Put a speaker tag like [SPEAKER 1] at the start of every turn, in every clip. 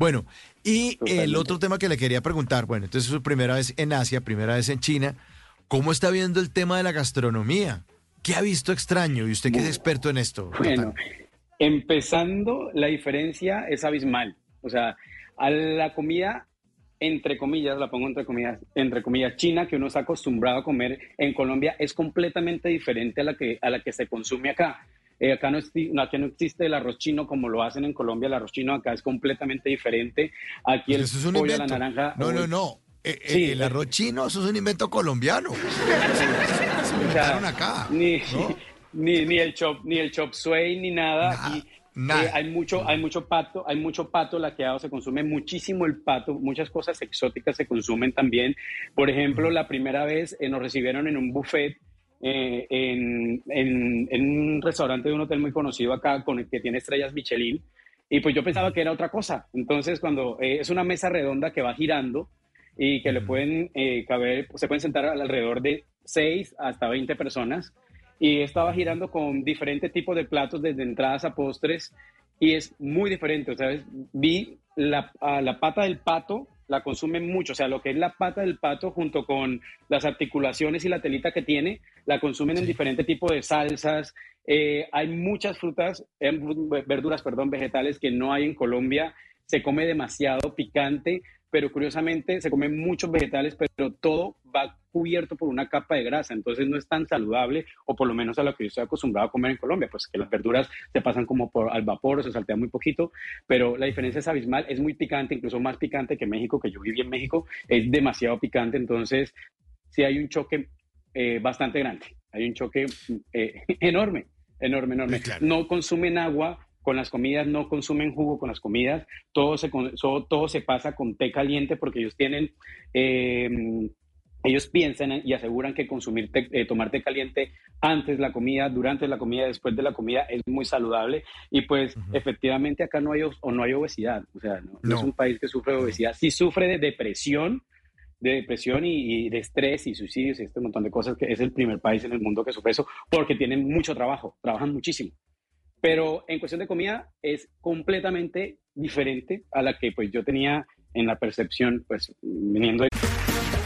[SPEAKER 1] Bueno, y el otro tema que le quería preguntar, bueno, entonces es su primera vez en Asia, primera vez en China, ¿cómo está viendo el tema de la gastronomía? ¿Qué ha visto extraño? Y usted que es experto en esto.
[SPEAKER 2] Bueno, empezando, la diferencia es abismal. O sea, a la comida, entre comillas, la pongo entre comillas, entre comillas, china, que uno está acostumbrado a comer en Colombia, es completamente diferente a la que, a la que se consume acá. Eh, acá, no, acá no existe el arroz chino como lo hacen en Colombia. El arroz chino acá es completamente diferente. Aquí el
[SPEAKER 1] Eso es
[SPEAKER 2] pollo a la naranja.
[SPEAKER 1] No, no, no. Eh, eh,
[SPEAKER 2] Sí,
[SPEAKER 1] el arroz chino, eso es un invento colombiano. Se inventaron acá.
[SPEAKER 2] Ni,
[SPEAKER 1] ¿no?
[SPEAKER 2] ni, ni el chop, ni el chop suey, ni nada.
[SPEAKER 1] Nada,
[SPEAKER 2] Y, eh, hay mucho, hay mucho pato, hay mucho pato laqueado, se consume muchísimo el pato, muchas cosas exóticas se consumen también. Por ejemplo, la primera vez eh, nos recibieron en un buffet eh, en, en- en un restaurante de un hotel muy conocido acá, con el que tiene estrellas Michelin. Y pues yo pensaba que era otra cosa. Entonces, cuando eh, es una mesa redonda que va girando y que le pueden eh, caber, se pueden sentar alrededor de 6 hasta 20 personas. Y estaba girando con diferentes tipos de platos, desde entradas a postres, y es muy diferente. O sea, vi la, a la pata del pato, la consumen mucho. O sea, lo que es la pata del pato junto con las articulaciones y la telita que tiene, la consumen en diferentes tipos de salsas. Eh, hay muchas frutas, eh, verduras, perdón, vegetales que no hay en Colombia. Se come demasiado picante, pero curiosamente se comen muchos vegetales, pero todo va cubierto por una capa de grasa, entonces no es tan saludable, o por lo menos a lo que yo estoy acostumbrado a comer en Colombia, pues que las verduras se pasan como por al vapor o se saltean muy poquito, pero la diferencia es abismal, es muy picante, incluso más picante que México, que yo viví en México, es demasiado picante, entonces sí hay un choque eh, bastante grande, hay un choque eh, enorme, enorme, enorme.
[SPEAKER 1] Claro.
[SPEAKER 2] No consumen agua con las comidas, no consumen jugo con las comidas, todo se, todo se pasa con té caliente porque ellos tienen, eh, ellos piensan y aseguran que consumir té- eh, tomar té caliente antes de la comida, durante la comida, después de la comida es muy saludable y pues efectivamente acá no hay, o no hay obesidad, o sea, no, no
[SPEAKER 1] No.
[SPEAKER 2] es un país que sufre de obesidad, sí sufre de depresión, de depresión y, y de estrés y suicidios y este montón de cosas, que es el primer país en el mundo que sufre eso, porque tienen mucho trabajo, trabajan muchísimo. Pero en cuestión de comida es completamente diferente a la que pues yo tenía en la percepción, pues viniendo de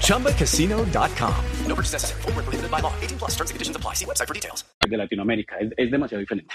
[SPEAKER 3] ChumbaCasino.com. No purchase necessary. Void where prohibited by law. 18 plus terms and conditions apply. See website for details.
[SPEAKER 2] de Latinoamérica, es, es demasiado diferente.